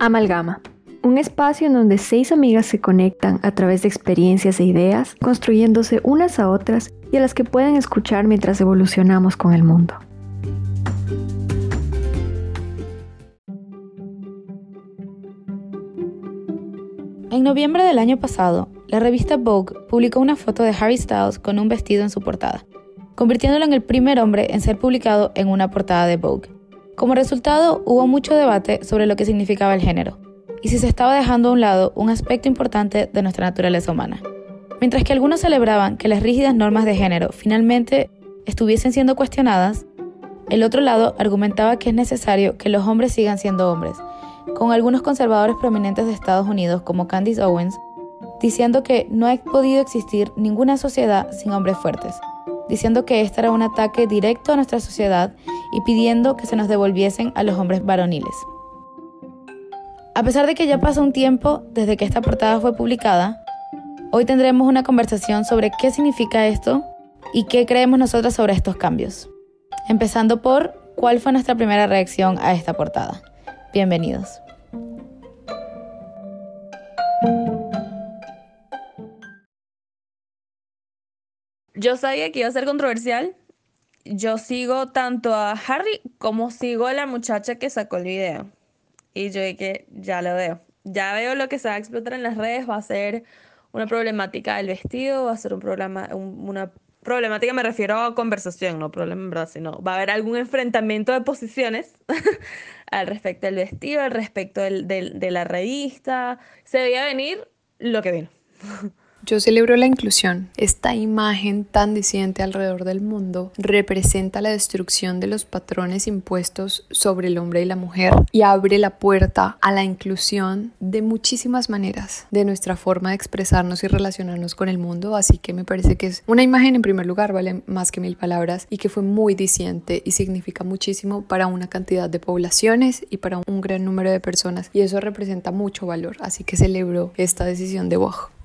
Amalgama. Un espacio en donde seis amigas se conectan a través de experiencias e ideas, construyéndose unas a otras y a las que pueden escuchar mientras evolucionamos con el mundo. En noviembre del año pasado, la revista Vogue publicó una foto de Harry Styles con un vestido en su portada, convirtiéndolo en el primer hombre en ser publicado en una portada de Vogue. Como resultado, hubo mucho debate sobre lo que significaba el género, y si se estaba dejando a un lado un aspecto importante de nuestra naturaleza humana. Mientras que algunos celebraban que las rígidas normas de género finalmente estuviesen siendo cuestionadas, el otro lado argumentaba que es necesario que los hombres sigan siendo hombres, con algunos conservadores prominentes de Estados Unidos como Candice Owens diciendo que no ha podido existir ninguna sociedad sin hombres fuertes, diciendo que este era un ataque directo a nuestra sociedad y pidiendo que se nos devolviesen a los hombres varoniles. A pesar de que ya pasó un tiempo desde que esta portada fue publicada, hoy tendremos una conversación sobre qué significa esto y qué creemos nosotros sobre estos cambios. Empezando por cuál fue nuestra primera reacción a esta portada. Bienvenidos. Yo sabía que iba a ser controversial. Yo sigo tanto a Harry como sigo a la muchacha que sacó el video. Y yo dije, ya lo veo. Ya veo lo que se va a explotar en las redes. Va a ser una problemática del vestido, va a ser un problema, una problemática, me refiero a conversación, no problema en verdad, sino va a haber algún enfrentamiento de posiciones al respecto del vestido, al respecto del, de la revista. Se veía venir lo que vino. Yo celebro la inclusión. Esta imagen tan disidente alrededor del mundo representa la destrucción de los patrones impuestos sobre el hombre y la mujer y abre la puerta a la inclusión de muchísimas maneras de nuestra forma de expresarnos y relacionarnos con el mundo. Así que me parece que es una imagen en primer lugar, vale más que mil palabras y que fue muy disidente y significa muchísimo para una cantidad de poblaciones y para un gran número de personas y eso representa mucho valor. Así que celebro esta decisión de Vogue.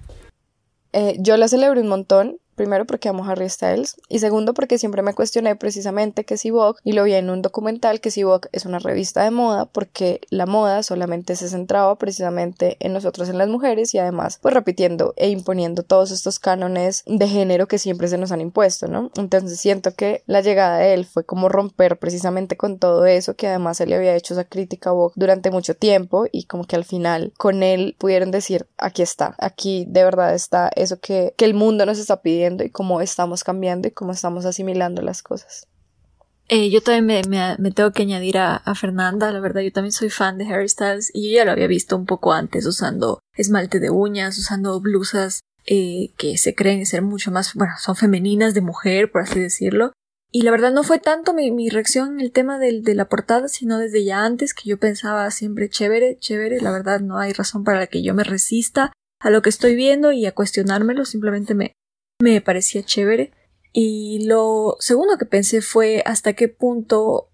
Eh, yo la celebro un montón Primero porque amo Harry Styles y segundo porque siempre me cuestioné precisamente que si Vogue, y lo vi en un documental, que si Vogue es una revista de moda porque la moda solamente se centraba precisamente en nosotros, en las mujeres y además pues repitiendo e imponiendo todos estos cánones de género que siempre se nos han impuesto, ¿no? Entonces siento que la llegada de él fue como romper precisamente con todo eso que además se le había hecho esa crítica a Vogue durante mucho tiempo y como que al final con él pudieron decir aquí está, aquí de verdad está eso que, que el mundo nos está pidiendo y cómo estamos cambiando y cómo estamos asimilando las cosas. Eh, yo también me, tengo que añadir a, Fernanda, la verdad yo también soy fan de Harry Styles y yo ya lo había visto un poco antes usando esmalte de uñas, usando blusas eh, que se creen ser mucho más, bueno, son femeninas de mujer, por así decirlo. Y la verdad no fue tanto mi, reacción en el tema de la portada, sino desde ya antes que yo pensaba siempre chévere, chévere, la verdad no hay razón para que yo me resista a lo que estoy viendo y a cuestionármelo, simplemente me, me parecía chévere. Y lo segundo que pensé fue hasta qué punto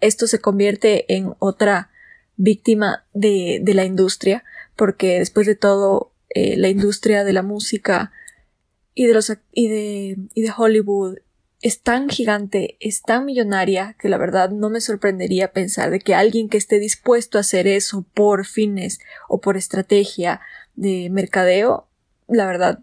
esto se convierte en otra víctima de, la industria, porque después de todo, eh, la industria de la música y de, los, y, de, y de Hollywood es tan gigante, es tan millonaria, que la verdad no me sorprendería pensar de que alguien que esté dispuesto a hacer eso por fines o por estrategia de mercadeo, la verdad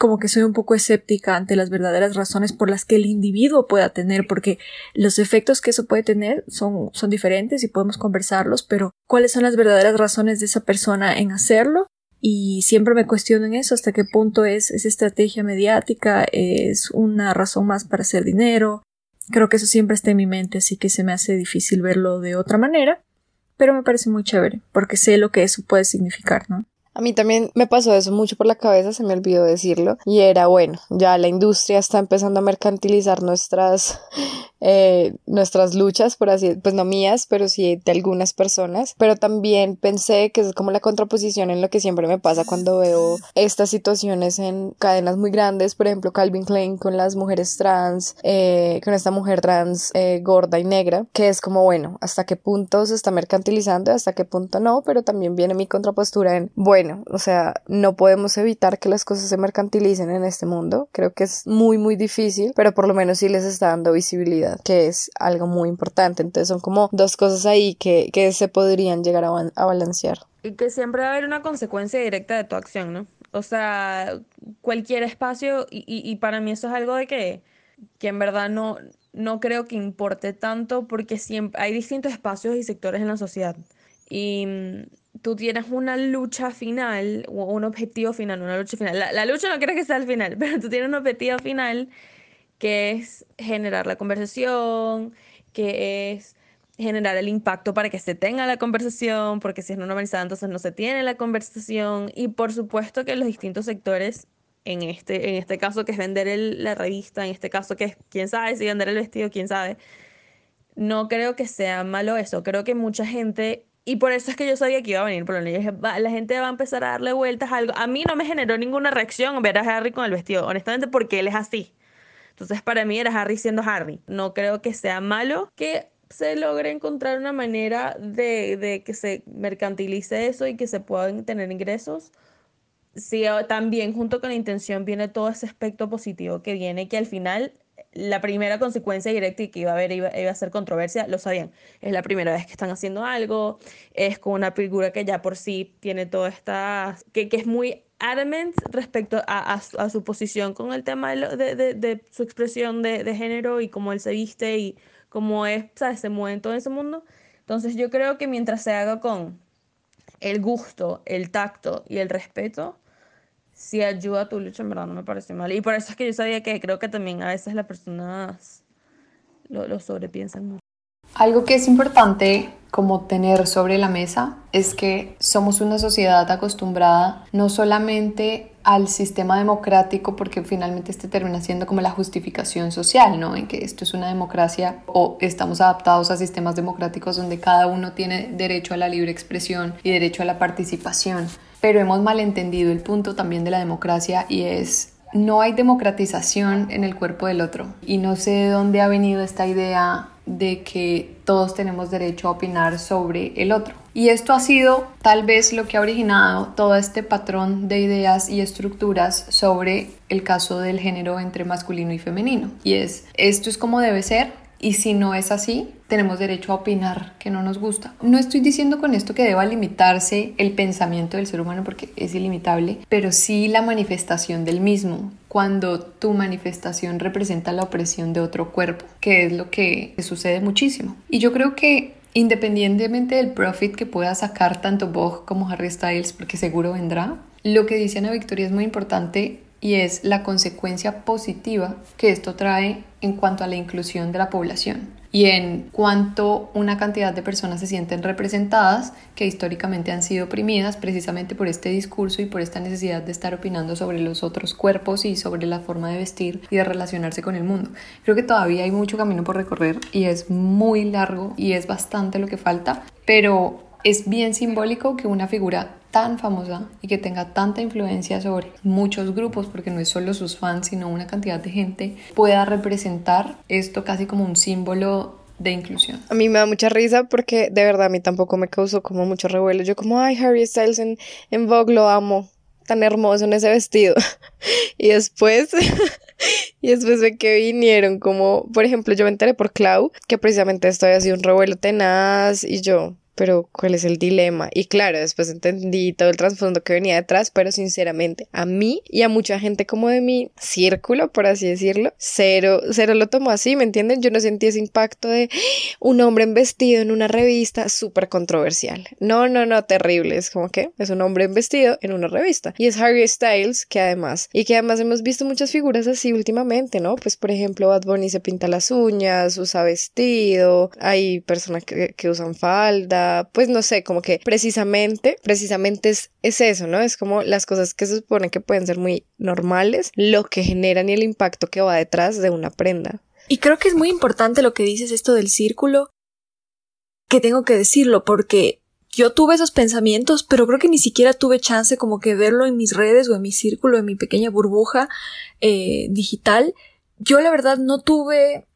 como que soy un poco escéptica ante las verdaderas razones por las que el individuo pueda tener, porque los efectos que eso puede tener son, son diferentes y podemos conversarlos, pero ¿cuáles son las verdaderas razones de esa persona en hacerlo? Y siempre me cuestiono en eso, hasta qué punto es, esa estrategia mediática, es una razón más para hacer dinero. Creo que eso siempre está en mi mente, así que se me hace difícil verlo de otra manera, pero me parece muy chévere, porque sé lo que eso puede significar, ¿no? A mí también me pasó eso mucho por la cabeza, se me olvidó decirlo, y era bueno, ya la industria está empezando a mercantilizar nuestras eh, nuestras luchas, por así, pues no mías, pero sí de algunas personas, pero también pensé que es como la contraposición en lo que siempre me pasa cuando veo estas situaciones en cadenas muy grandes, por ejemplo Calvin Klein con las mujeres trans, eh, con esta mujer trans eh, gorda y negra, que es como bueno, hasta qué punto se está mercantilizando, hasta qué punto no, pero también viene mi contrapostura en bueno, bueno, o sea, no podemos evitar que las cosas se mercantilicen en este mundo. Creo que es muy, muy difícil, pero por lo menos sí les está dando visibilidad, que es algo muy importante. Entonces son como dos cosas ahí que, que se podrían llegar a, balancear. Y que siempre va a haber una consecuencia directa de tu acción, ¿no? O sea, cualquier espacio, y, y, para mí eso es algo de que, que en verdad no, no creo que importe tanto porque siempre hay distintos espacios y sectores en la sociedad. Y tú tienes una lucha final, o un objetivo final, una lucha final. La, lucha no quiero que sea al final, pero tú tienes un objetivo final que es generar la conversación, que es generar el impacto para que se tenga la conversación, porque si es no normalizada entonces no se tiene la conversación. Y por supuesto que los distintos sectores, en este, en este caso que es vender la revista, en este caso que es, quién sabe, si vender el vestido, quién sabe, no creo que sea malo eso, creo que mucha gente, y por eso es que yo sabía que iba a venir, pero la gente va a empezar a darle vueltas a algo, a mí no me generó ninguna reacción ver a Harry con el vestido, honestamente porque él es así. Entonces para mí era Harry siendo Harry. No creo que sea malo que se logre encontrar una manera de, que se mercantilice eso y que se puedan tener ingresos, si también junto con la intención viene todo ese aspecto positivo que viene, que al final la primera consecuencia directa y que iba a haber iba, a ser controversia, lo sabían. Es la primera vez que están haciendo algo, es con una figura que ya por sí tiene toda esta, que, que es muy adamant respecto a, a, su posición con el tema de, de, su expresión de, género y cómo él se viste y como es, ¿sabes? Se mueve en todo ese mundo. Entonces yo creo que mientras se haga con el gusto, el tacto y el respeto, si ayuda a tu lucha, en verdad no me parece mal. Y por eso es que yo sabía que creo que también a veces las personas lo, lo sobrepiensan mucho. Algo que es importante como tener sobre la mesa es que somos una sociedad acostumbrada no solamente al sistema democrático porque finalmente este termina siendo como la justificación social, ¿no? En que esto es una democracia o estamos adaptados a sistemas democráticos donde cada uno tiene derecho a la libre expresión y derecho a la participación. Pero hemos malentendido el punto también de la democracia y es no hay democratización en el cuerpo del otro. Y no sé de dónde ha venido esta idea de que todos tenemos derecho a opinar sobre el otro. Y esto ha sido tal vez lo que ha originado todo este patrón de ideas y estructuras sobre el caso del género entre masculino y femenino. Y es, esto es como debe ser, y si no es así, tenemos derecho a opinar que no nos gusta. No estoy diciendo con esto que deba limitarse el pensamiento del ser humano porque es ilimitable, pero sí la manifestación del mismo, cuando tu manifestación representa la opresión de otro cuerpo, que es lo que sucede muchísimo. Y yo creo que independientemente del profit que pueda sacar tanto Vogue como Harry Styles, porque seguro vendrá, lo que dice Ana Victoria es muy importante y es la consecuencia positiva que esto trae en cuanto a la inclusión de la población y en cuanto una cantidad de personas se sienten representadas que históricamente han sido oprimidas precisamente por este discurso y por esta necesidad de estar opinando sobre los otros cuerpos y sobre la forma de vestir y de relacionarse con el mundo. Creo que todavía hay mucho camino por recorrer y es muy largo y es bastante lo que falta, pero es bien simbólico que una figura tan famosa y que tenga tanta influencia sobre muchos grupos, porque no es solo sus fans, sino una cantidad de gente, pueda representar esto casi como un símbolo de inclusión. A mí me da mucha risa porque de verdad a mí tampoco me causó como mucho revuelo. Yo como, ay, Harry Styles en, en Vogue lo amo, tan hermoso en ese vestido. y después... Y después de que vinieron como, por ejemplo, yo me enteré por Clau que precisamente esto había sido un revuelo tenaz y yo, pero ¿cuál es el dilema? Y claro, después entendí todo el trasfondo que venía detrás, pero sinceramente a mí y a mucha gente como de mi círculo, por así decirlo, cero, cero lo tomó así, ¿me entienden? Yo no sentí ese impacto de un hombre vestido en una revista súper controversial. No, no, no, terrible. Es como que es un hombre vestido en una revista. Y es Harry Styles, que además, y que además hemos visto muchas figuras así últimamente, ¿no? Pues por ejemplo, Bad Bunny se pinta las uñas, usa vestido, hay personas que, que usan falda pues no sé, como que precisamente, precisamente es, es eso, ¿no? Es como las cosas que se supone que pueden ser muy normales, lo que generan y el impacto que va detrás de una prenda. Y creo que es muy importante lo que dices esto del círculo, que tengo que decirlo, porque yo tuve esos pensamientos, pero creo que ni siquiera tuve chance como que verlo en mis redes o en mi círculo, en mi pequeña burbuja eh, digital. Yo la verdad no tuve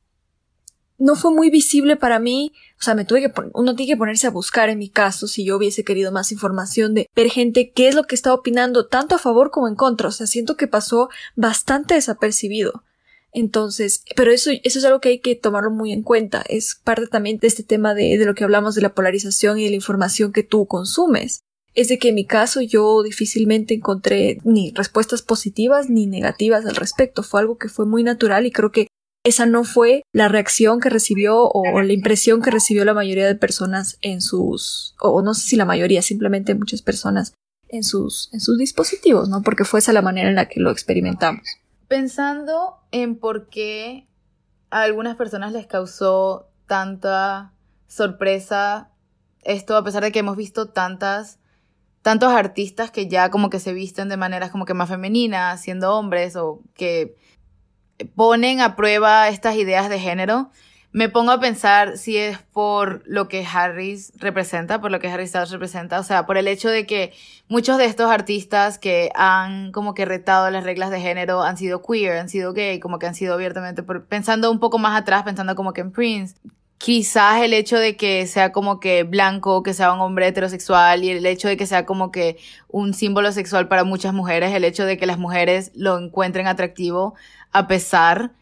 no fue muy visible para mí. O sea, me tuve que uno tiene que ponerse a buscar en mi caso si yo hubiese querido más información de ver gente qué es lo que está opinando tanto a favor como en contra. O sea, siento que pasó bastante desapercibido. Entonces, pero eso, eso es algo que hay que tomarlo muy en cuenta. Es parte también de este tema de, de lo que hablamos de la polarización y de la información que tú consumes. Es de que en mi caso yo difícilmente encontré ni respuestas positivas ni negativas al respecto. Fue algo que fue muy natural y creo que esa no fue la reacción que recibió o, la impresión que recibió la mayoría de personas en sus, o no sé si la mayoría, simplemente muchas personas en sus, en sus dispositivos, ¿no? Porque fue esa la manera en la que lo experimentamos. Pensando en por qué a algunas personas les causó tanta sorpresa esto, a pesar de que hemos visto tantas, tantos artistas que ya como que se visten de maneras como que más femeninas, siendo hombres, o que ponen a prueba estas ideas de género, me pongo a pensar si es por lo que Harris representa, por lo que Harry Styles representa, o sea, por el hecho de que muchos de estos artistas que han como que retado las reglas de género han sido queer, han sido gay, como que han sido abiertamente, pensando un poco más atrás, pensando como que en Prince, quizás el hecho de que sea como que blanco, que sea un hombre heterosexual y el hecho de que sea como que un símbolo sexual para muchas mujeres, el hecho de que las mujeres lo encuentren atractivo a pesar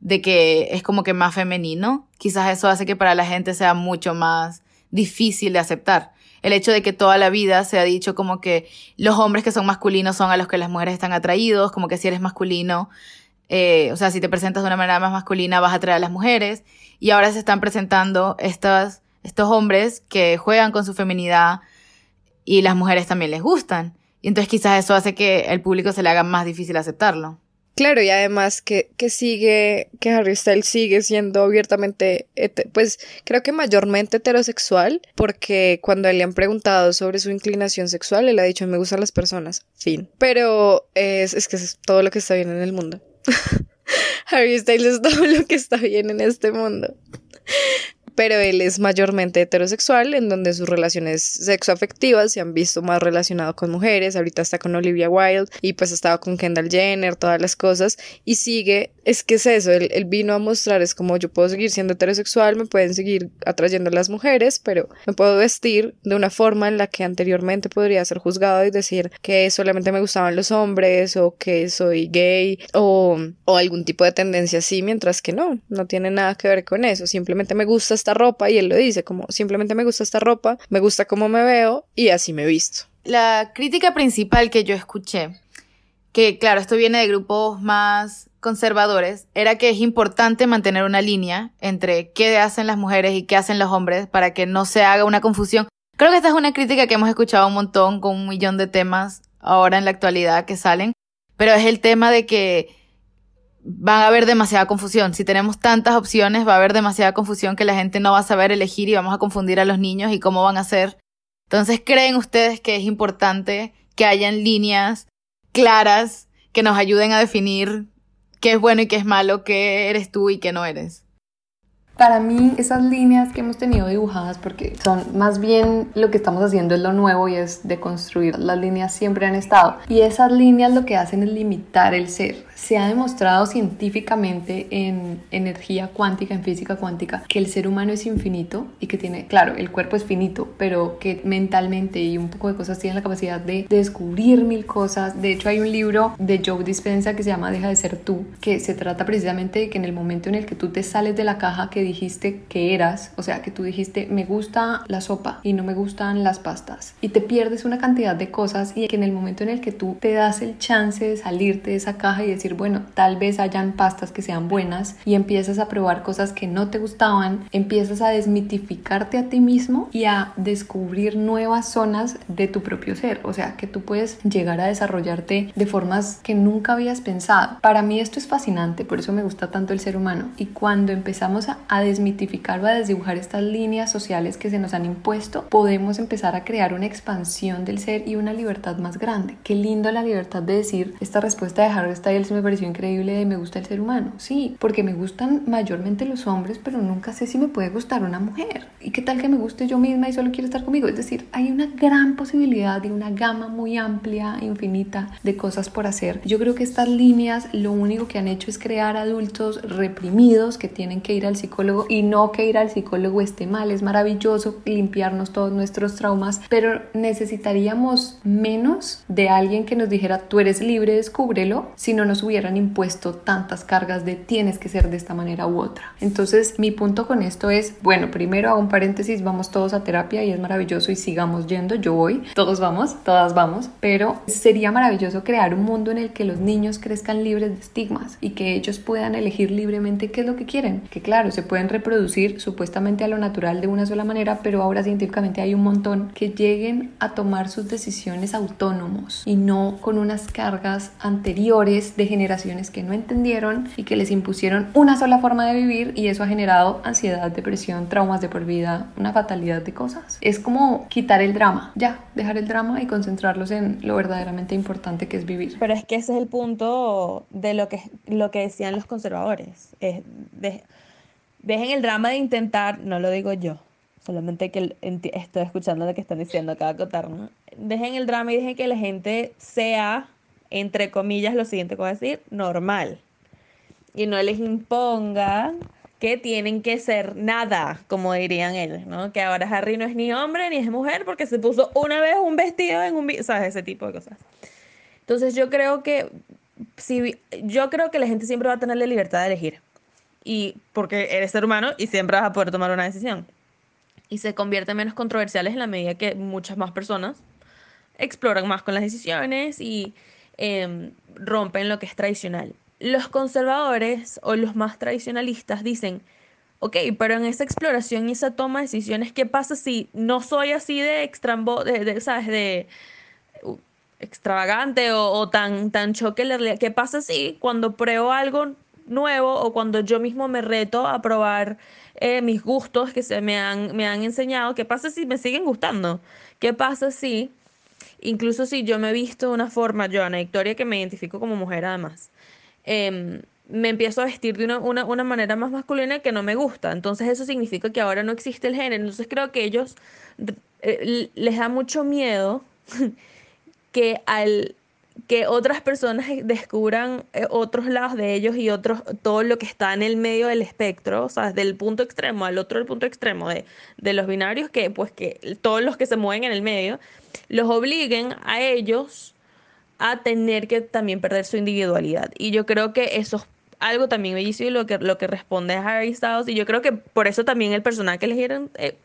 de que es como que más femenino, quizás eso hace que para la gente sea mucho más difícil de aceptar. El hecho de que toda la vida se ha dicho como que los hombres que son masculinos son a los que las mujeres están atraídos, como que si eres masculino, eh, o sea, si te presentas de una manera más masculina vas a atraer a las mujeres. Y ahora se están presentando estos, estos hombres que juegan con su feminidad y las mujeres también les gustan. Y entonces quizás eso hace que el público se le haga más difícil aceptarlo. Claro, y además que, que sigue, que Harry Styles sigue siendo abiertamente, pues creo que mayormente heterosexual, porque cuando le han preguntado sobre su inclinación sexual, él ha dicho, me gustan las personas, fin. Pero es, es que es todo lo que está bien en el mundo. Harry Styles es todo lo que está bien en este mundo pero él es mayormente heterosexual, en donde sus relaciones sexoafectivas se han visto más relacionado con mujeres, ahorita está con Olivia Wilde y pues ha con Kendall Jenner, todas las cosas, y sigue, es que es eso, él, vino a mostrar, es como yo puedo seguir siendo heterosexual, me pueden seguir atrayendo las mujeres, pero me puedo vestir de una forma en la que anteriormente podría ser juzgado y decir que solamente me gustaban los hombres o que soy gay o, o algún tipo de tendencia así, mientras que no, no tiene nada que ver con eso, simplemente me gusta esta ropa y él lo dice como simplemente me gusta esta ropa, me gusta cómo me veo y así me visto. La crítica principal que yo escuché, que claro, esto viene de grupos más conservadores, era que es importante mantener una línea entre qué hacen las mujeres y qué hacen los hombres para que no se haga una confusión. Creo que esta es una crítica que hemos escuchado un montón con un millón de temas ahora en la actualidad que salen, pero es el tema de que va a haber demasiada confusión. Si tenemos tantas opciones, va a haber demasiada confusión que la gente no va a saber elegir y vamos a confundir a los niños y cómo van a ser. Entonces, ¿creen ustedes que es importante que hayan líneas claras que nos ayuden a definir qué es bueno y qué es malo, qué eres tú y qué no eres? Para mí, esas líneas que hemos tenido dibujadas, porque son más bien lo que estamos haciendo es lo nuevo y es de construir. Las líneas siempre han estado. Y esas líneas lo que hacen es limitar el ser se ha demostrado científicamente en energía cuántica, en física cuántica, que el ser humano es infinito y que tiene, claro, el cuerpo es finito, pero que mentalmente y un poco de cosas tiene la capacidad de, descubrir mil cosas. De hecho, hay un libro de Joe Dispenza que se llama Deja de ser tú, que se trata precisamente de que en el momento en el que tú te sales de la caja que dijiste que eras, o sea, que tú dijiste me gusta la sopa y no me gustan las pastas, y te pierdes una cantidad de cosas y que en el momento en el que tú te das el chance de salirte de esa caja y decir bueno, tal vez hayan pastas que sean buenas y empiezas a probar cosas que no te gustaban, empiezas a desmitificarte a ti mismo y a descubrir nuevas zonas de tu propio ser, o sea, que tú puedes llegar a desarrollarte de formas que nunca habías pensado. Para mí esto es fascinante, por eso me gusta tanto el ser humano y cuando empezamos a, desmitificar o a desdibujar estas líneas sociales que se nos han impuesto, podemos empezar a crear una expansión del ser y una libertad más grande. Qué lindo la libertad de decir esta respuesta de Harry Styles eso pareció increíble de me gusta el ser humano. Sí, porque me gustan mayormente los hombres, pero nunca sé si me puede gustar una mujer. ¿Y qué tal que me guste yo misma y solo quiero estar conmigo? Es decir, hay una gran posibilidad y una gama muy amplia, infinita de cosas por hacer. Yo creo que estas líneas lo único que han hecho es crear adultos reprimidos que tienen que ir al psicólogo y no que ir al psicólogo esté mal. Es maravilloso limpiarnos todos nuestros traumas, pero necesitaríamos menos de alguien que nos dijera tú eres libre, descúbrelo, si no nos hubieran impuesto tantas cargas de tienes que ser de esta manera u otra. Entonces mi punto con esto es, bueno, primero hago un paréntesis, vamos todos a terapia y es maravilloso y sigamos yendo, yo voy, todos vamos, todas vamos, pero sería maravilloso crear un mundo en el que los niños crezcan libres de estigmas y que ellos puedan elegir libremente qué es lo que quieren, que claro, se pueden reproducir supuestamente a lo natural de una sola manera, pero ahora científicamente hay un montón que lleguen a tomar sus decisiones autónomos y no con unas cargas anteriores de generaciones que no entendieron y que les impusieron una sola forma de vivir y eso ha generado ansiedad, depresión, traumas de por vida, una fatalidad de cosas. Es como quitar el drama, ya, dejar el drama y concentrarlos en lo verdaderamente importante que es vivir. Pero es que ese es el punto de lo que, lo que decían los conservadores. Es dejen el drama de intentar, no lo digo yo, solamente que estoy escuchando lo que están diciendo acá acotar, ¿no? Dejen el drama y dejen que la gente sea, entre comillas, lo siguiente que voy a decir, normal. Y no les impongan que tienen que ser nada, como dirían ellos, ¿no? Que ahora Harry no es ni hombre ni es mujer porque se puso una vez un vestido en un... ¿Sabes? Ese tipo de cosas. Entonces yo creo que... Si, yo creo que la gente siempre va a tener la libertad de elegir. Y porque eres ser humano y siempre vas a poder tomar una decisión y se convierten menos controversiales en la medida que muchas más personas exploran más con las decisiones y em, rompen lo que es tradicional. Los conservadores o los más tradicionalistas dicen, ok, pero en esa exploración y esa toma de decisiones, ¿qué pasa si no soy así de, extravagante o, tan, tan choque? ¿Qué pasa si cuando pruebo algo nuevo o cuando yo mismo me reto a probar eh, mis gustos que se me han, me han enseñado. ¿Qué pasa si me siguen gustando? ¿Qué pasa si, incluso si yo me he visto de una forma, yo, Ana Victoria, que me identifico como mujer además, em, me empiezo a vestir de una, una, una, manera más masculina que no me gusta. Entonces eso significa que ahora no existe el género. Entonces creo que ellos eh, les da mucho miedo que al que otras personas descubran eh, otros lados de ellos y otros, todo lo que está en el medio del espectro, o sea, del punto extremo al otro del punto extremo de, de los binarios, que pues que todos los que se mueven en el medio, los obliguen a ellos a tener que también perder su individualidad. Y yo creo que eso es algo también bellísimo lo que, lo que responde a Harry Styles, y yo creo que por eso también el personaje que eligieron, eh,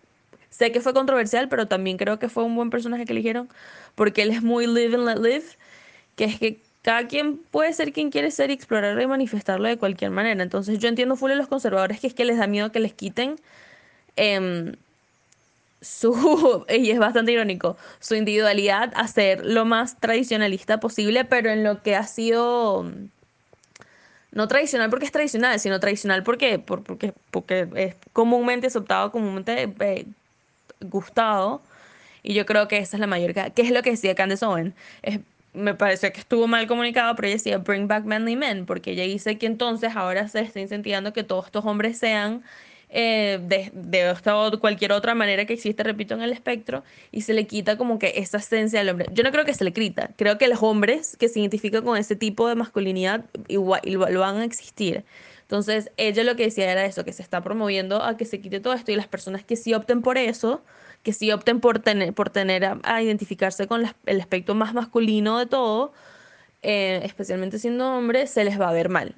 sé que fue controversial, pero también creo que fue un buen personaje que eligieron, porque él es muy live and let live que es que cada quien puede ser quien quiere ser y explorarlo y manifestarlo de cualquier manera. Entonces yo entiendo full a los conservadores que es que les da miedo que les quiten em, su, y es bastante irónico, su individualidad a ser lo más tradicionalista posible, pero en lo que ha sido no tradicional porque es tradicional, sino tradicional porque, porque, porque es comúnmente aceptado, comúnmente eh, gustado. Y yo creo que esa es la mayor... ¿Qué es lo que decía Candace Owen? Es me pareció que estuvo mal comunicado, pero ella decía Bring Back Manly Men, porque ella dice que entonces ahora se está incentivando que todos estos hombres sean eh, de, de cualquier otra manera que existe, repito, en el espectro, y se le quita como que esa esencia del hombre. Yo no creo que se le quita, creo que los hombres que se identifican con ese tipo de masculinidad igual, igual van a existir. Entonces, ella lo que decía era eso, que se está promoviendo a que se quite todo esto y las personas que sí opten por eso, que sí opten por tener, por tener a, identificarse con el aspecto más masculino de todo, eh, especialmente siendo hombre, se les va a ver mal.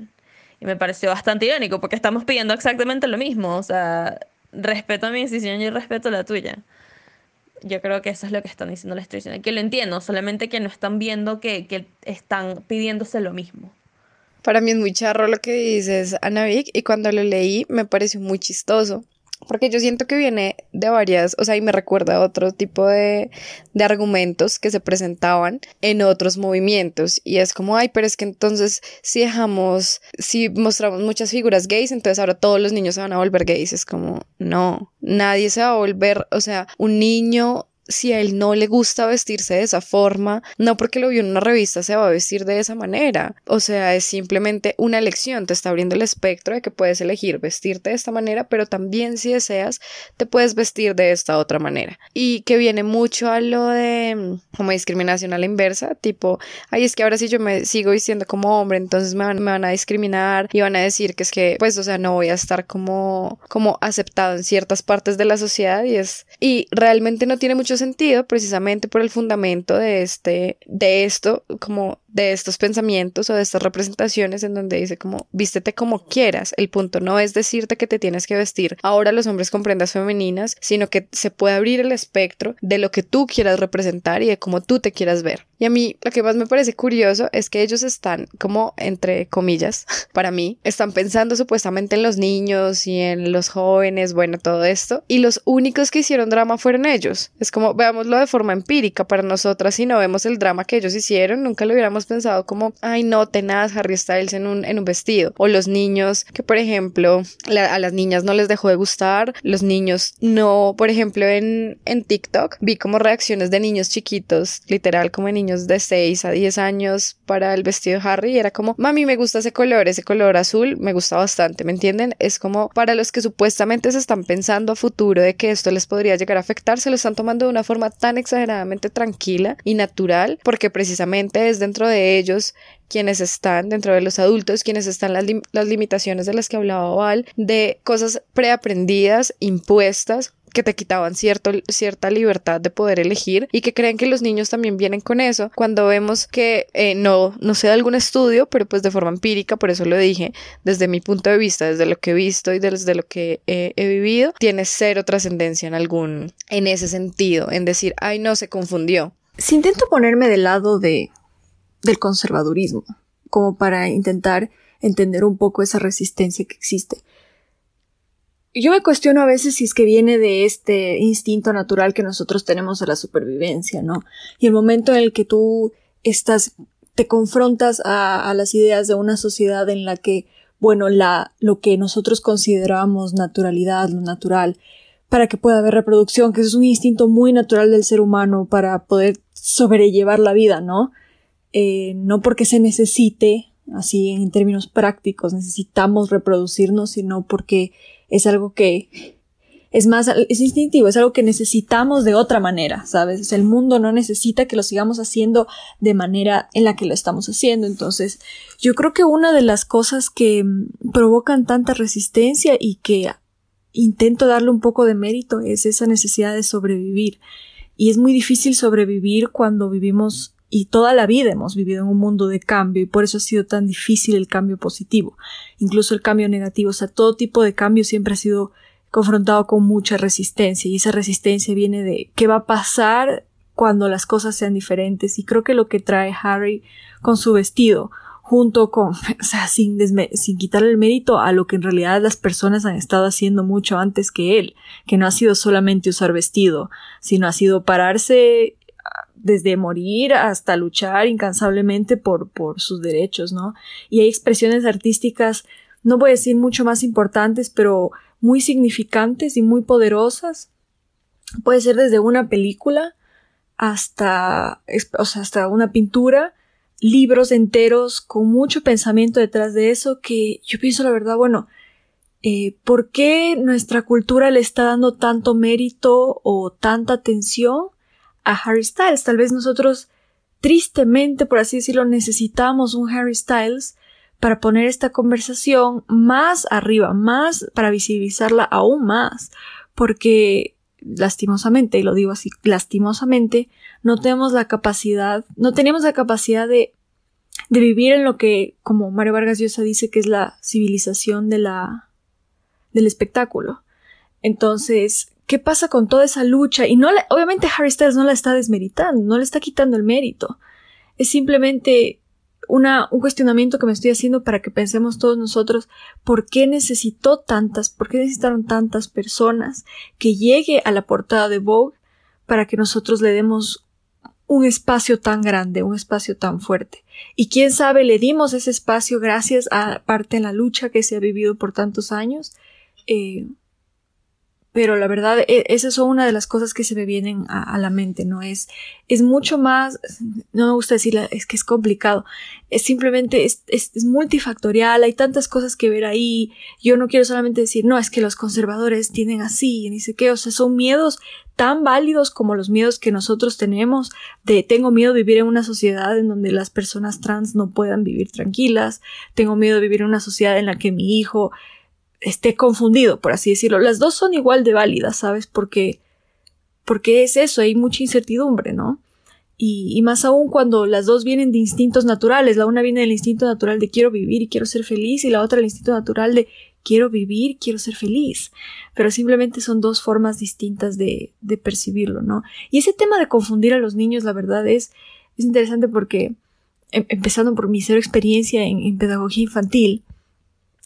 Y me pareció bastante irónico porque estamos pidiendo exactamente lo mismo. O sea, respeto a mi decisión y respeto la tuya. Yo creo que eso es lo que están diciendo las tradicionales. Que lo entiendo, solamente que no están viendo que, que están pidiéndose lo mismo. Para mí es muy charro lo que dices, Ana Vic, y cuando lo leí me pareció muy chistoso porque yo siento que viene de varias, o sea, y me recuerda a otro tipo de, de, argumentos que se presentaban en otros movimientos. Y es como, ay, pero es que entonces si dejamos, si mostramos muchas figuras gays, entonces ahora todos los niños se van a volver gays. Es como, no, nadie se va a volver, o sea, un niño si a él no le gusta vestirse de esa forma, no porque lo vio en una revista se va a vestir de esa manera. O sea, es simplemente una elección, te está abriendo el espectro de que puedes elegir vestirte de esta manera, pero también si deseas, te puedes vestir de esta otra manera. Y que viene mucho a lo de mm, como discriminación a la inversa, tipo, ay, es que ahora si yo me sigo vistiendo como hombre, entonces me van, me van a discriminar y van a decir que es que, pues, o sea, no voy a estar como, como aceptado en ciertas partes de la sociedad y es, y realmente no tiene mucho sentido precisamente por el fundamento de este, de esto, como de estos pensamientos o de estas representaciones en donde dice como vístete como quieras. El punto no es decirte que te tienes que vestir ahora los hombres con prendas femeninas, sino que se puede abrir el espectro de lo que tú quieras representar y de cómo tú te quieras ver. Y a mí lo que más me parece curioso es que ellos están como entre comillas, para mí, están pensando supuestamente en los niños y en los jóvenes, bueno, todo esto, y los únicos que hicieron drama fueron ellos. Es como veámoslo de forma empírica para nosotras si no vemos el drama que ellos hicieron, nunca lo hubiéramos pensado como, ay no, tenaz Harry Styles en un, en un vestido. O los niños que, por ejemplo, a las niñas no les dejó de gustar, los niños no, por ejemplo, en, en TikTok vi como reacciones de niños chiquitos, literal como niños de 6 a 10 años para el vestido de Harry y era como, mami, me gusta ese color, ese color azul, me gusta bastante, ¿me entienden? Es como para los que supuestamente se están pensando a futuro de que esto les podría llegar a afectar, se lo están tomando de una forma tan exageradamente tranquila y natural, porque precisamente es dentro de ellos quienes están dentro de los adultos, quienes están las, las limitaciones de las que hablaba Val, de cosas preaprendidas, impuestas, que te quitaban cierto, cierta libertad de poder elegir y que creen que los niños también vienen con eso cuando vemos que eh, no, no sé algún estudio, pero pues de forma empírica, por eso lo dije, desde mi punto de vista, desde lo que he visto y desde lo que he vivido, tiene cero trascendencia en algún, en ese sentido, en decir, ay no, se confundió. Si intento ponerme del lado de, del conservadurismo, como para intentar entender un poco esa resistencia que existe. Yo me cuestiono a veces si es que viene de este instinto natural que nosotros tenemos a la supervivencia, ¿no? Y el momento en el que tú estás, te confrontas a, a las ideas de una sociedad en la que, bueno, la, lo que nosotros consideramos naturalidad, lo natural, para que pueda haber reproducción, que es un instinto muy natural del ser humano para poder sobrellevar la vida, ¿no? Eh, no porque se necesite, así en términos prácticos, necesitamos reproducirnos, sino porque es algo que es más, es instintivo, es algo que necesitamos de otra manera, ¿sabes? el mundo no necesita que lo sigamos haciendo de manera en la que lo estamos haciendo. Entonces, yo creo que una de las cosas que mm, provocan tanta resistencia y que intento darle un poco de mérito es esa necesidad de sobrevivir. Y es muy difícil sobrevivir cuando vivimos y toda la vida hemos vivido en un mundo de cambio y por eso ha sido tan difícil el cambio positivo, incluso el cambio negativo, o sea, todo tipo de cambio siempre ha sido confrontado con mucha resistencia y esa resistencia viene de qué va a pasar cuando las cosas sean diferentes y creo que lo que trae Harry con su vestido junto con, o sea, sin, sin quitarle el mérito a lo que en realidad las personas han estado haciendo mucho antes que él, que no ha sido solamente usar vestido, sino ha sido pararse desde morir hasta luchar incansablemente por, por sus derechos, ¿no? Y hay expresiones artísticas, no voy a decir mucho más importantes, pero muy significantes y muy poderosas. Puede ser desde una película hasta, o sea, hasta una pintura, libros enteros con mucho pensamiento detrás de eso que yo pienso la verdad, bueno, eh, ¿por qué nuestra cultura le está dando tanto mérito o tanta atención a Harry Styles. Tal vez nosotros, tristemente, por así decirlo, necesitamos un Harry Styles para poner esta conversación más arriba, más para visibilizarla aún más, porque lastimosamente, y lo digo así, lastimosamente, no tenemos la capacidad, no tenemos la capacidad de, de vivir en lo que, como Mario Vargas Llosa dice, que es la civilización de la, del espectáculo. Entonces, ¿Qué pasa con toda esa lucha? Y no obviamente Harry Styles no la está desmeritando, no le está quitando el mérito. Es simplemente una, un cuestionamiento que me estoy haciendo para que pensemos todos nosotros por qué necesitó tantas, por qué necesitaron tantas personas que llegue a la portada de Vogue para que nosotros le demos un espacio tan grande, un espacio tan fuerte. Y quién sabe, le dimos ese espacio gracias a parte en la lucha que se ha vivido por tantos años. Eh, pero la verdad, e, esa es una de las cosas que se me vienen a, la mente, ¿no? Es, es mucho más, no me gusta decir, es que es complicado, es simplemente, es, es, multifactorial, hay tantas cosas que ver ahí, yo no quiero solamente decir, no, es que los conservadores tienen así, y ni sé qué, o sea, son miedos tan válidos como los miedos que nosotros tenemos de tengo miedo de vivir en una sociedad en donde las personas trans no puedan vivir tranquilas, tengo miedo de vivir en una sociedad en la que mi hijo esté confundido, por así decirlo. Las dos son igual de válidas, ¿sabes? Porque, porque es eso, hay mucha incertidumbre, ¿no? Y, más aún cuando las dos vienen de instintos naturales. La una viene del instinto natural de quiero vivir y quiero ser feliz y la otra del instinto natural de quiero vivir, quiero ser feliz. Pero simplemente son dos formas distintas de, de percibirlo, ¿no? Y ese tema de confundir a los niños, la verdad es, es interesante porque, em, empezando por mi cero experiencia en, en pedagogía infantil,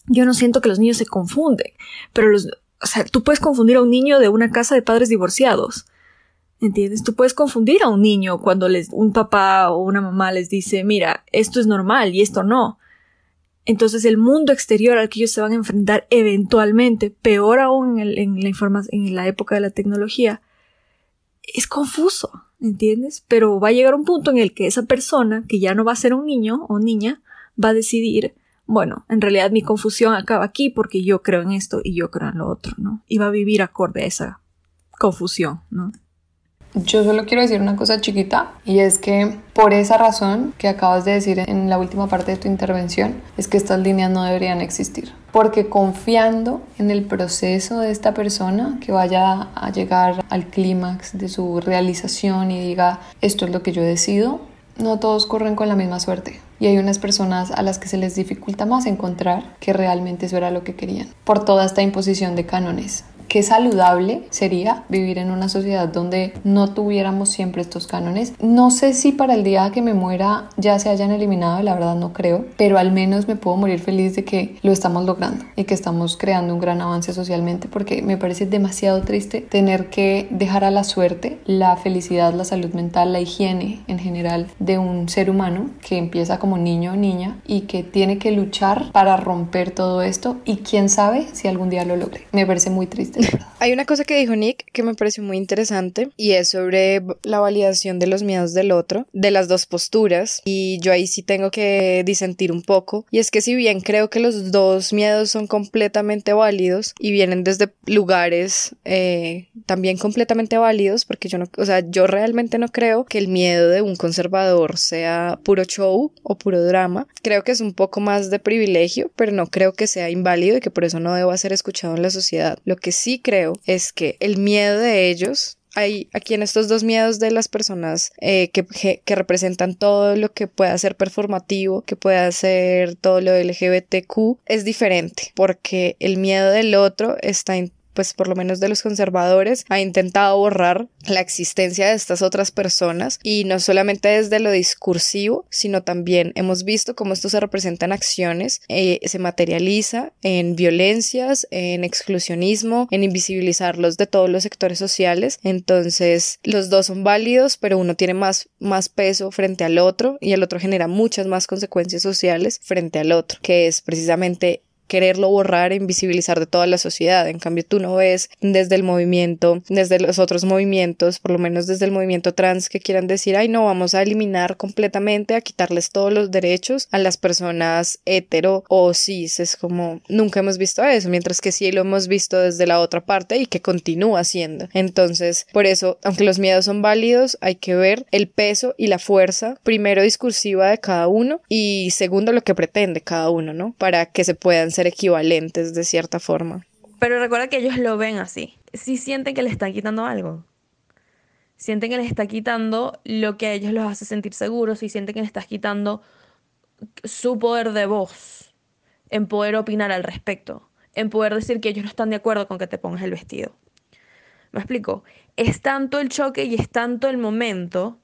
yo no siento que los niños se confunden, pero los, o sea, tú puedes confundir a un niño de una casa de padres divorciados. ¿Entiendes? Tú puedes confundir a un niño cuando les, un papá o una mamá les dice, mira, esto es normal y esto no. Entonces el mundo exterior al que ellos se van a enfrentar eventualmente, peor aún en, en la en la época de la tecnología, es confuso, ¿entiendes? Pero va a llegar un punto en el que esa persona, que ya no va a ser un niño o niña, va a decidir bueno, en realidad mi confusión acaba aquí porque yo creo en esto y yo creo en lo otro, ¿no? Y va a vivir acorde a esa confusión, ¿no? Yo solo quiero decir una cosa chiquita y es que por esa razón que acabas de decir en la última parte de tu intervención es que estas líneas no deberían existir. Porque confiando en el proceso de esta persona que vaya a llegar al clímax de su realización y diga esto es lo que yo decido, no todos corren con la misma suerte y hay unas personas a las que se les dificulta más encontrar que realmente eso era lo que querían por toda esta imposición de cánones qué saludable sería vivir en una sociedad donde no tuviéramos siempre estos cánones. No sé si para el día que me muera ya se hayan eliminado, la verdad no creo, pero al menos me puedo morir feliz de que lo estamos logrando y que estamos creando un gran avance socialmente porque me parece demasiado triste tener que dejar a la suerte la felicidad, la salud mental, la higiene en general de un ser humano que empieza como niño o niña y que tiene que luchar para romper todo esto y quién sabe si algún día lo logre. Me parece muy triste. Hay una cosa que dijo Nick que me pareció muy interesante y es sobre la validación de los miedos del otro, de las dos posturas. Y yo ahí sí tengo que disentir un poco. Y es que si bien creo que los dos miedos son completamente válidos y vienen desde lugares eh, también completamente válidos, porque yo no, o sea, yo realmente no creo que el miedo de un conservador sea puro show o puro drama. Creo que es un poco más de privilegio, pero no creo que sea inválido y que por eso no deba ser escuchado en la sociedad. Lo que sí creo es que el miedo de ellos hay aquí en estos dos miedos de las personas eh, que, que, representan todo lo que pueda ser performativo, que pueda ser todo lo LGBTQ, es diferente, porque el miedo del otro está en pues por lo menos de los conservadores, ha intentado borrar la existencia de estas otras personas y no solamente desde lo discursivo, sino también hemos visto cómo esto se representa en acciones, eh, se materializa en violencias, en exclusionismo, en invisibilizarlos de todos los sectores sociales. Entonces, los dos son válidos, pero uno tiene más, más peso frente al otro y el otro genera muchas más consecuencias sociales frente al otro, que es precisamente quererlo borrar e invisibilizar de toda la sociedad. En cambio, tú no ves desde el movimiento, desde los otros movimientos, por lo menos desde el movimiento trans, que quieran decir, ay, no, vamos a eliminar completamente, a quitarles todos los derechos a las personas hetero o cis. Es como, nunca hemos visto eso, mientras que sí lo hemos visto desde la otra parte y que continúa siendo. Entonces, por eso, aunque los miedos son válidos, hay que ver el peso y la fuerza, primero discursiva de cada uno y segundo lo que pretende cada uno, ¿no? Para que se puedan ser equivalentes de cierta forma. Pero recuerda que ellos lo ven así. Si sienten que le están quitando algo. Sienten que les está quitando lo que a ellos los hace sentir seguros y sienten que les estás quitando su poder de voz en poder opinar al respecto, en poder decir que ellos no están de acuerdo con que te pongas el vestido. ¿Me explico? Es tanto el choque y es tanto el momento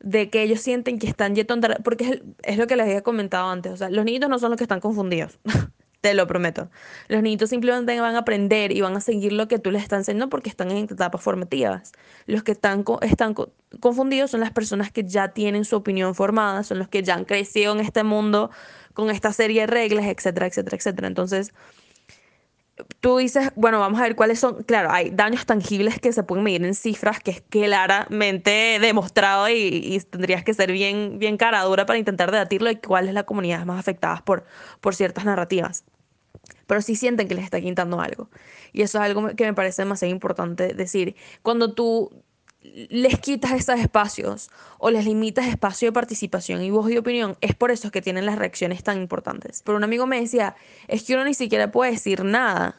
de que ellos sienten que están yendo porque es, es, lo que les había comentado antes, o sea, los niños no son los que están confundidos. Te lo prometo. Los niños simplemente van a aprender y van a seguir lo que tú les estás enseñando porque están en etapas formativas. Los que están, están confundidos son las personas que ya tienen su opinión formada, son los que ya han crecido en este mundo con esta serie de reglas, etcétera, etcétera, etcétera. Entonces, tú dices, bueno, vamos a ver cuáles son, claro, hay daños tangibles que se pueden medir en cifras, que es claramente demostrado y, tendrías que ser bien, bien cara dura para intentar debatirlo y cuál es la comunidad más afectada por, por ciertas narrativas. Pero sí sienten que les está quitando algo. Y eso es algo que me parece demasiado importante decir. Cuando tú les quitas esos espacios o les limitas espacio de participación y voz y opinión, es por eso que tienen las reacciones tan importantes. Pero un amigo me decía, es que uno ni siquiera puede decir nada.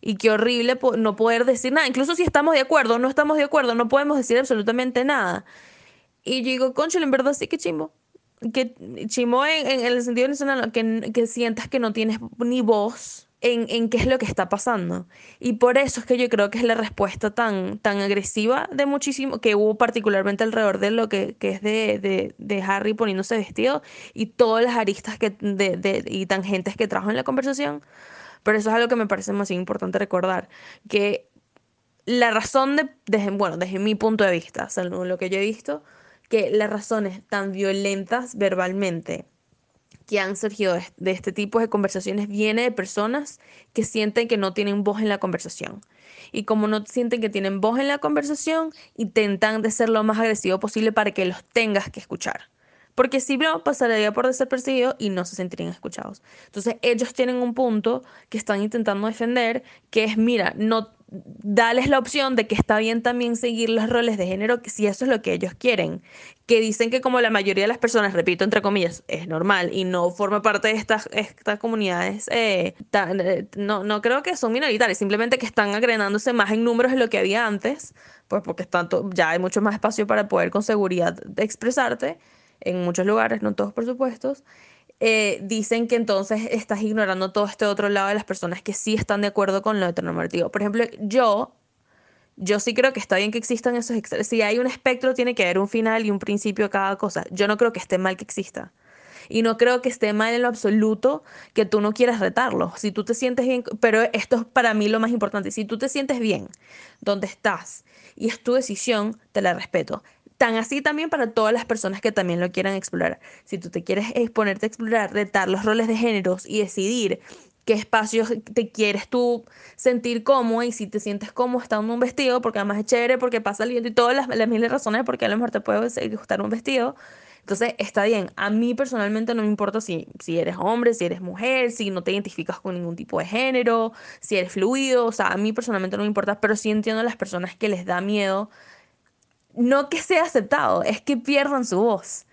Y qué horrible no poder decir nada. Incluso si estamos de acuerdo no estamos de acuerdo, no podemos decir absolutamente nada. Y yo digo, concho, en verdad sí que chimbo. Que chimbo en, el sentido nacional, que sientas que no tienes ni voz en, qué es lo que está pasando. Y por eso es que yo creo que es la respuesta tan, tan agresiva de muchísimo, que hubo particularmente alrededor de lo que, es de, de, Harry poniéndose vestido y todas las aristas que, de, de, y tangentes que trajo en la conversación. Pero eso es algo que me parece más importante recordar, que la razón de, desde, bueno, desde mi punto de vista, según lo que yo he visto, que las razones tan violentas verbalmente que han surgido de este tipo de conversaciones viene de personas que sienten que no tienen voz en la conversación. Y como no sienten que tienen voz en la conversación, intentan de ser lo más agresivo posible para que los tengas que escuchar. Porque si no, pasaría por desapercibido y no se sentirían escuchados. Entonces, ellos tienen un punto que están intentando defender, que es, mira, no dales la opción de que está bien también seguir los roles de género si eso es lo que ellos quieren. Que dicen que como la mayoría de las personas, repito entre comillas, es normal y no forma parte de estas, estas comunidades, eh, eh, no, no creo que son minoritarias, simplemente que están agregándose más en números de lo que había antes, pues porque tanto, ya hay mucho más espacio para poder con seguridad expresarte en muchos lugares, no todos por supuesto. Eh, dicen que entonces estás ignorando todo este otro lado de las personas que sí están de acuerdo con lo heteronormativo. Por ejemplo, yo, yo sí creo que está bien que existan esos Si hay un espectro, tiene que haber un final y un principio a cada cosa. Yo no creo que esté mal que exista. Y no creo que esté mal en lo absoluto que tú no quieras retarlo. Si tú te sientes bien, pero esto es para mí lo más importante. Si tú te sientes bien donde estás y es tu decisión, te la respeto. Tan así también para todas las personas que también lo quieran explorar. Si tú te quieres exponerte a explorar, retar los roles de géneros y decidir qué espacios te quieres tú sentir cómodo y si te sientes cómodo estando en un vestido, porque además es chévere, porque pasa el viento y todas las, las miles razones porque a lo mejor te puede gustar un vestido. Entonces está bien. A mí personalmente no me importa si, si eres hombre, si eres mujer, si no te identificas con ningún tipo de género, si eres fluido. O sea, a mí personalmente no me importa, pero sí entiendo a las personas que les da miedo no que sea aceptado, es que pierdan su voz.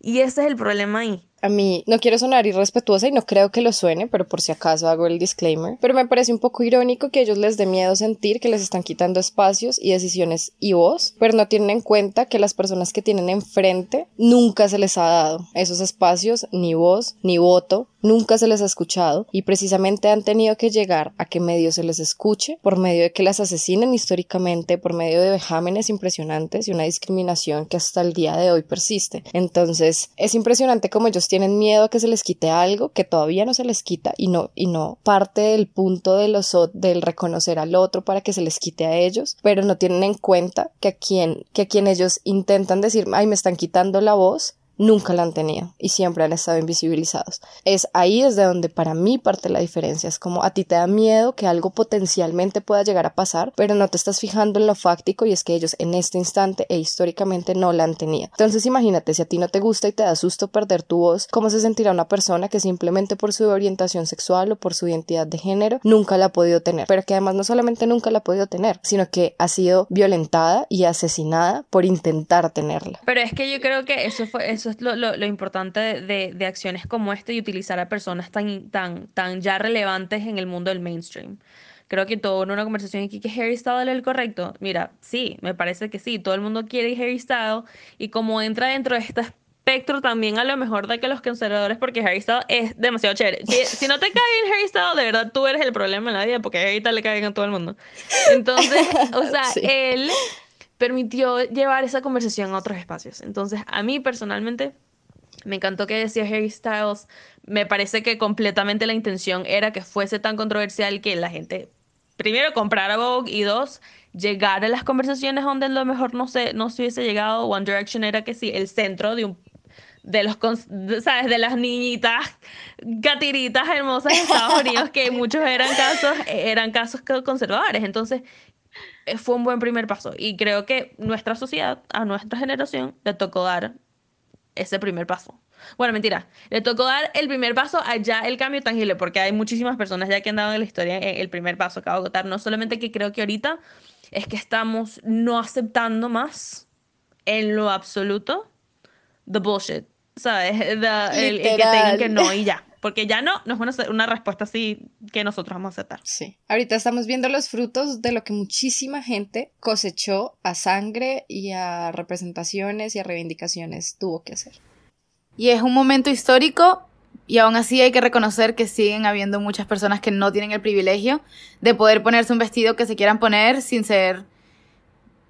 Y ese es el problema ahí. A mí no quiero sonar irrespetuosa y no creo que lo suene, pero por si acaso hago el disclaimer. Pero me parece un poco irónico que a ellos les dé miedo sentir que les están quitando espacios y decisiones y voz, pero no tienen en cuenta que las personas que tienen enfrente nunca se les ha dado esos espacios, ni voz, ni voto, nunca se les ha escuchado y precisamente han tenido que llegar a que medio se les escuche por medio de que las asesinen históricamente, por medio de vejámenes impresionantes y una discriminación que hasta el día de hoy persiste. Entonces es impresionante como ellos tienen miedo a que se les quite algo que todavía no se les quita y no, y no parte del punto de los, del reconocer al otro para que se les quite a ellos, pero no tienen en cuenta que a quien, que a quien ellos intentan decir, ay, me están quitando la voz, nunca la han tenido y siempre han estado invisibilizados. Es ahí desde donde para mí parte la diferencia. Es como a ti te da miedo que algo potencialmente pueda llegar a pasar, pero no te estás fijando en lo fáctico y es que ellos en este instante e históricamente no la han tenido. Entonces imagínate si a ti no te gusta y te da susto perder tu voz, ¿cómo se sentirá una persona que simplemente por su orientación sexual o por su identidad de género nunca la ha podido tener? Pero que además no solamente nunca la ha podido tener, sino que ha sido violentada y asesinada por intentar tenerla. Pero es que yo creo que eso fue eso es lo, lo, importante de, de, acciones como esta y utilizar a personas tan, tan, tan ya relevantes en el mundo del mainstream. Creo que todo en una conversación aquí que Harry Styles es el correcto. Mira, sí, me parece que sí, todo el mundo quiere Harry Styles y como entra dentro de este espectro también a lo mejor de que los conservadores porque Harry Styles es demasiado chévere. Si, no te cae bien Harry Styles, de verdad tú eres el problema en la vida porque Styles le cae bien a todo el mundo. Entonces, o sea, él permitió llevar esa conversación a otros espacios. Entonces, a mí personalmente me encantó que decía Harry Styles. Me parece que completamente la intención era que fuese tan controversial que la gente, primero, comprara Vogue y dos, llegar a las conversaciones donde a lo mejor no se, no se hubiese llegado. One Direction era que sí, el centro de un de los, ¿sabes? De las niñitas gatiritas hermosas de Estados Unidos, que muchos eran casos, eran casos conservadores. Entonces, fue un buen primer paso. Y creo que nuestra sociedad, a nuestra generación, le tocó dar ese primer paso. Bueno, mentira, le tocó dar el primer paso allá el cambio tangible, porque hay muchísimas personas ya que han dado en la historia eh, el primer paso que va a agotar. No solamente que creo que ahorita es que estamos no aceptando más en lo absoluto the bullshit. ¿sabes? el, que tengan que no y ya. Porque ya no, no es una, una respuesta así que nosotros vamos a aceptar. Sí. Ahorita estamos viendo los frutos de lo que muchísima gente cosechó a sangre y a representaciones y a reivindicaciones tuvo que hacer. Y es un momento histórico y aún así hay que reconocer que siguen habiendo muchas personas que no tienen el privilegio de poder ponerse un vestido que se quieran poner sin ser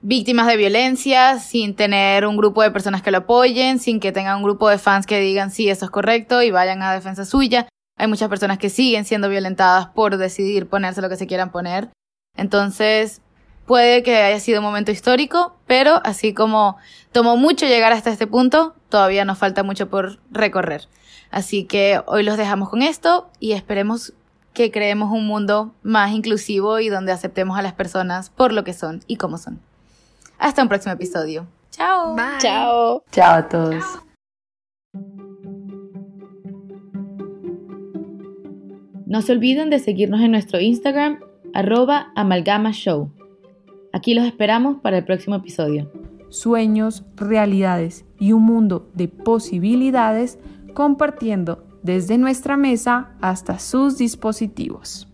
víctimas de violencia, sin tener un grupo de personas que lo apoyen, sin que tengan un grupo de fans que digan sí, eso es correcto y vayan a defensa suya. Hay muchas personas que siguen siendo violentadas por decidir ponerse lo que se quieran poner. Entonces, puede que haya sido un momento histórico, pero así como tomó mucho llegar hasta este punto, todavía nos falta mucho por recorrer. Así que hoy los dejamos con esto y esperemos que creemos un mundo más inclusivo y donde aceptemos a las personas por lo que son y como son. Hasta un próximo episodio. Chao. Bye. Chao. Chao a todos. No se olviden de seguirnos en nuestro Instagram, arroba amalgamashow. Aquí los esperamos para el próximo episodio. Sueños, realidades y un mundo de posibilidades compartiendo desde nuestra mesa hasta sus dispositivos.